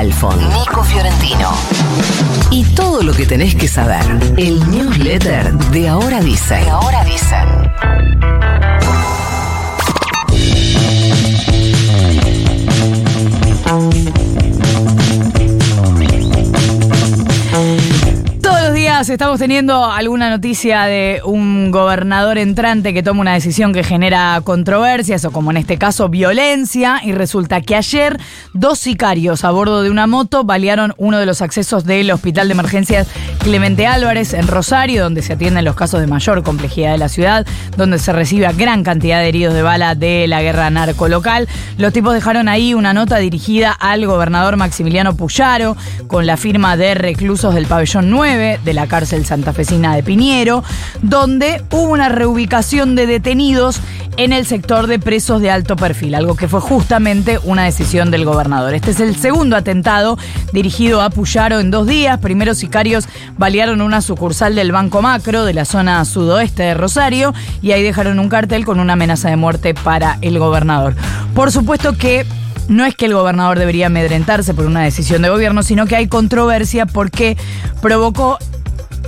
Halfon, Nico Fiorentino. Y todo lo que tenés que saber. El newsletter de Ahora Dice. De Ahora Dice. Estamos teniendo alguna noticia de un gobernador entrante que toma una decisión que genera controversias o como en este caso violencia y resulta que ayer dos sicarios a bordo de una moto balearon uno de los accesos del Hospital de Emergencias Clemente Álvarez en Rosario, donde se atienden los casos de mayor complejidad de la ciudad, donde se recibe a gran cantidad de heridos de bala de la guerra narco local. Los tipos dejaron ahí una nota dirigida al gobernador Maximiliano Puyaro con la firma de reclusos del pabellón 9 de la cárcel santafesina de Piñero, donde hubo una reubicación de detenidos en el sector de presos de alto perfil, algo que fue justamente una decisión del gobernador. Este es el segundo atentado dirigido a Puyaro en dos días. Primero sicarios balearon una sucursal del Banco Macro de la zona sudoeste de Rosario y ahí dejaron un cartel con una amenaza de muerte para el gobernador. Por supuesto que no es que el gobernador debería amedrentarse por una decisión de gobierno, sino que hay controversia porque provocó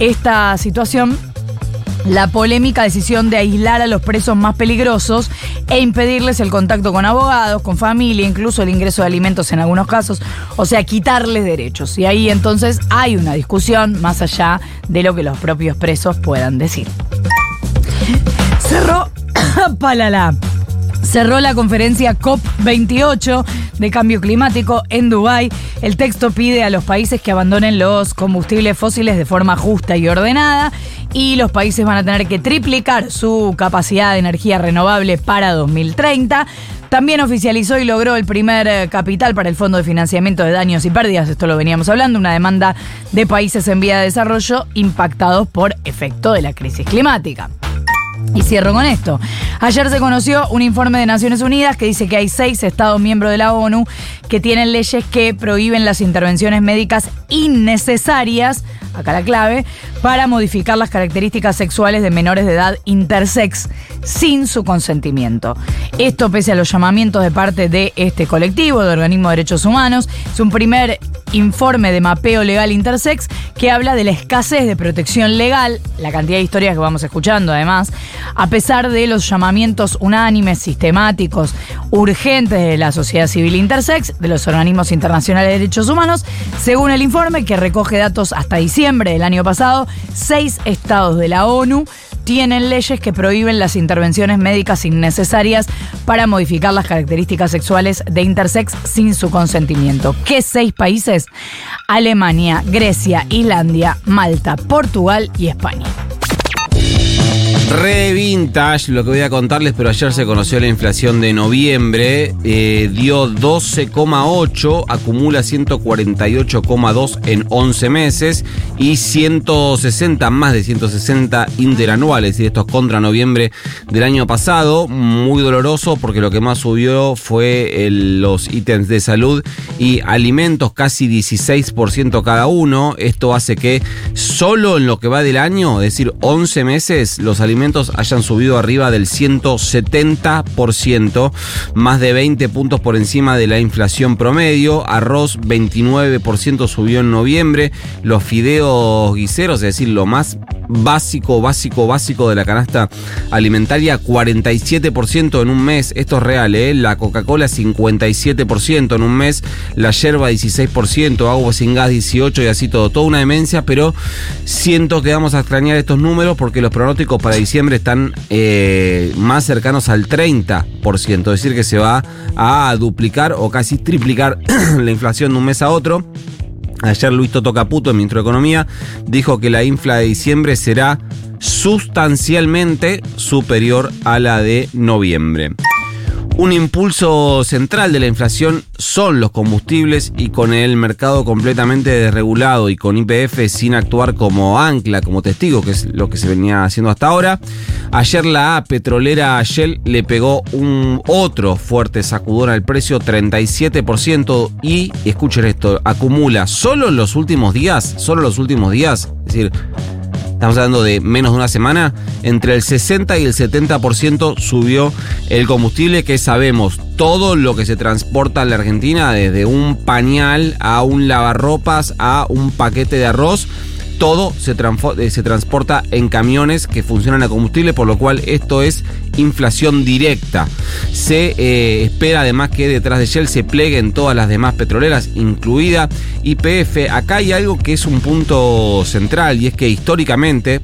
esta situación la polémica decisión de aislar a los presos más peligrosos e impedirles el contacto con abogados, con familia, incluso el ingreso de alimentos en algunos casos, o sea, quitarles derechos. Y ahí entonces hay una discusión más allá de lo que los propios presos puedan decir. Cerró Palala. Cerró la conferencia COP28 de cambio climático en Dubái. El texto pide a los países que abandonen los combustibles fósiles de forma justa y ordenada y los países van a tener que triplicar su capacidad de energía renovable para 2030. También oficializó y logró el primer eh, capital para el Fondo de Financiamiento de Daños y Pérdidas, esto lo veníamos hablando, una demanda de países en vía de desarrollo impactados por efecto de la crisis climática. Y cierro con esto. Ayer se conoció un informe de Naciones Unidas que dice que hay seis estados miembros de la ONU que tienen leyes que prohíben las intervenciones médicas innecesarias, acá la clave, para modificar las características sexuales de menores de edad intersex sin su consentimiento. Esto pese a los llamamientos de parte de este colectivo de organismos de derechos humanos. Es un primer informe de mapeo legal intersex que habla de la escasez de protección legal, la cantidad de historias que vamos escuchando además, a pesar de los llamamientos unánimes, sistemáticos, urgentes de la sociedad civil intersex, de los organismos internacionales de derechos humanos, según el informe que recoge datos hasta diciembre del año pasado, seis estados de la ONU tienen leyes que prohíben las intervenciones médicas innecesarias para modificar las características sexuales de intersex sin su consentimiento. ¿Qué seis países? Alemania, Grecia, Islandia, Malta, Portugal y España. Re vintage lo que voy a contarles, pero ayer se conoció la inflación de noviembre, eh, dio 12,8, acumula 148,2 en 11 meses y 160, más de 160 interanuales, y esto es contra noviembre del año pasado, muy doloroso porque lo que más subió fue el- los ítems de salud y alimentos, casi 16% cada uno, esto hace que solo en lo que va del año, es decir, 11 meses, los alimentos hayan subido arriba del 170%, más de 20 puntos por encima de la inflación promedio. Arroz 29% subió en noviembre. Los fideos guiseros, es decir, lo más básico, básico, básico de la canasta alimentaria, 47% en un mes. Esto es real, ¿eh? La Coca-Cola 57% en un mes. La yerba 16%, agua sin gas 18% y así todo. Toda una demencia, pero siento que vamos a extrañar estos números porque los pronósticos para diciembre están eh, más cercanos al 30%. Es decir, que se va a duplicar o casi triplicar la inflación de un mes a otro. Ayer Luis Toto Caputo, el ministro de Economía, dijo que la infla de diciembre será sustancialmente superior a la de noviembre. Un impulso central de la inflación son los combustibles y con el mercado completamente desregulado y con IPF sin actuar como ancla, como testigo, que es lo que se venía haciendo hasta ahora. Ayer la petrolera Shell le pegó un otro fuerte sacudón al precio, 37% y, escuchen esto, acumula solo en los últimos días, solo en los últimos días, es decir, estamos hablando de menos de una semana, entre el 60 y el 70% subió el combustible que sabemos todo lo que se transporta en la Argentina, desde un pañal a un lavarropas a un paquete de arroz todo se, eh, se, transporta en camiones que funcionan a combustible, por lo cual esto es inflación directa. Se eh, espera además que detrás de Shell se pleguen todas las demás petroleras, incluida IPF. Acá hay algo que es un punto central y es que históricamente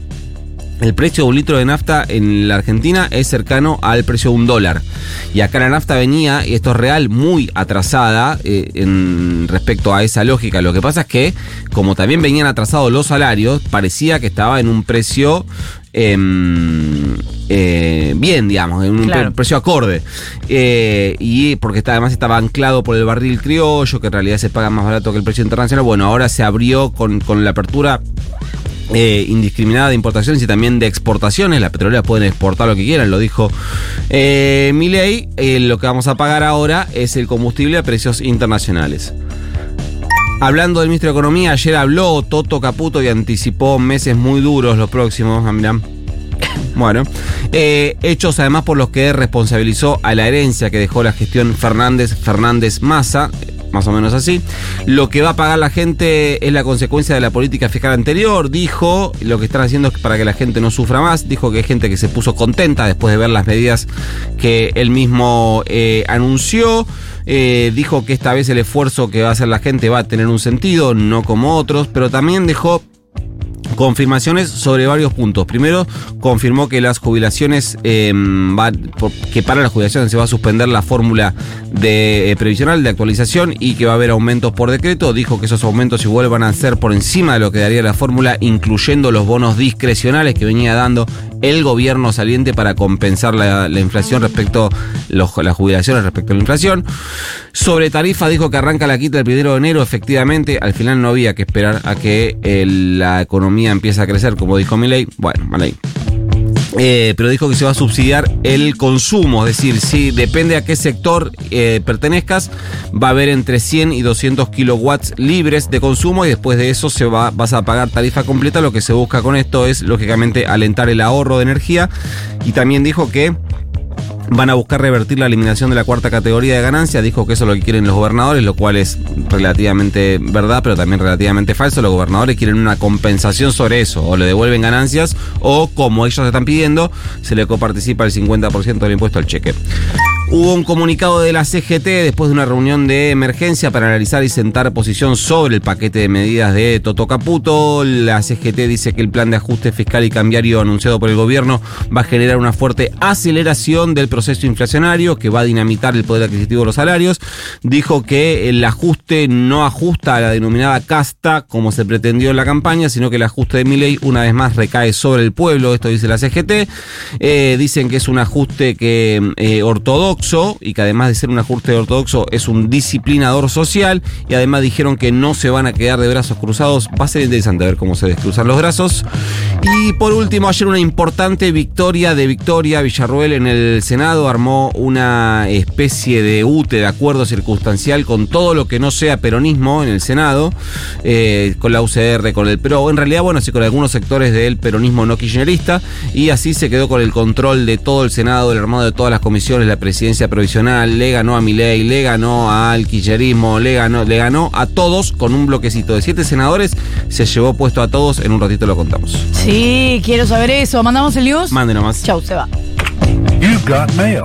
el precio de un litro de nafta en la Argentina es cercano al precio de un dólar. Y acá la nafta venía, y esto es real, muy atrasada eh, en respecto a esa lógica. Lo que pasa es que, como también venían atrasados los salarios, parecía que estaba en un precio em, eh, bien, digamos, en un precio acorde. Eh, y porque además estaba anclado por el barril criollo, que en realidad se paga más barato que el precio internacional. Bueno, ahora se abrió con, con la apertura eh, indiscriminada de importaciones y también de exportaciones. Las petroleras pueden exportar lo que quieran, lo dijo eh, Milei. Eh, lo que vamos a pagar ahora es el combustible a precios internacionales. Hablando del ministro de Economía, ayer habló Toto Caputo y anticipó meses muy duros los próximos. Ah, bueno, eh, hechos además por los que responsabilizó a la herencia que dejó la gestión Fernández Fernández Massa más o menos así. Lo que va a pagar la gente es la consecuencia de la política fiscal anterior, dijo. Lo que están haciendo es para que la gente no sufra más. Dijo que hay gente que se puso contenta después de ver las medidas que él mismo eh, anunció. Eh, dijo que esta vez el esfuerzo que va a hacer la gente va a tener un sentido, no como otros, pero también dejó confirmaciones sobre varios puntos. Primero, confirmó que las jubilaciones, eh, que para las jubilaciones se va a suspender la fórmula de eh, previsional de actualización y que va a haber aumentos por decreto. Dijo que esos aumentos igual van a ser por encima de lo que daría la fórmula, incluyendo los bonos discrecionales que venía dando el gobierno saliente para compensar la, inflación respecto las jubilaciones respecto a la inflación. Sobre tarifa dijo que arranca la quita el primero de enero. Efectivamente, al final no había que esperar a que la economía empiece a crecer, como dijo Milei. Bueno, Milei. Eh, pero dijo que se va a subsidiar el consumo, es decir, si depende a qué sector eh, pertenezcas, va a haber entre 100 y 200 kilowatts libres de consumo y después de eso se va, vas a pagar tarifa completa. Lo que se busca con esto es, lógicamente, alentar el ahorro de energía y también dijo que van a buscar revertir la eliminación de la cuarta categoría de ganancia. Dijo que eso es lo que quieren los gobernadores, lo cual es relativamente verdad, pero también relativamente falso. Los gobernadores quieren una compensación sobre eso, o le devuelven ganancias, o como ellos están pidiendo, se le coparticipa el 50% del impuesto al cheque. Hubo un comunicado de la CGT después de una reunión de emergencia para analizar y sentar posición sobre el paquete de medidas de Toto Caputo. La CGT dice que el plan de ajuste fiscal y cambiario anunciado por el gobierno va a generar una fuerte aceleración del proceso inflacionario que va a dinamitar el poder adquisitivo de los salarios. Dijo que el ajuste no ajusta a la denominada casta como se pretendió en la campaña, sino que el ajuste de mi ley una vez más recae sobre el pueblo. Esto dice la CGT. Eh, dicen que es un ajuste que eh, ortodoxo y que además de ser un ajuste ortodoxo es un disciplinador social y además dijeron que no se van a quedar de brazos cruzados. Va a ser interesante ver cómo se descruzan los brazos. Y por último, ayer una importante victoria de Victoria Villarruel en el Senado armó una especie de UTE de acuerdo circunstancial con todo lo que no sea peronismo en el Senado, eh, con la UCR, con el PRO, en realidad, bueno, sí, con algunos sectores del peronismo no kirchnerista, y así se quedó con el control de todo el Senado, el armado de todas las comisiones, la presidencia provisional, le ganó a Milei, le ganó al quillerismo, le ganó, le ganó a todos con un bloquecito de siete senadores, se llevó puesto a todos, en un ratito lo contamos. Sí, quiero saber eso. ¿Mandamos el news? Mande nomás. Chau, se va. You got mail.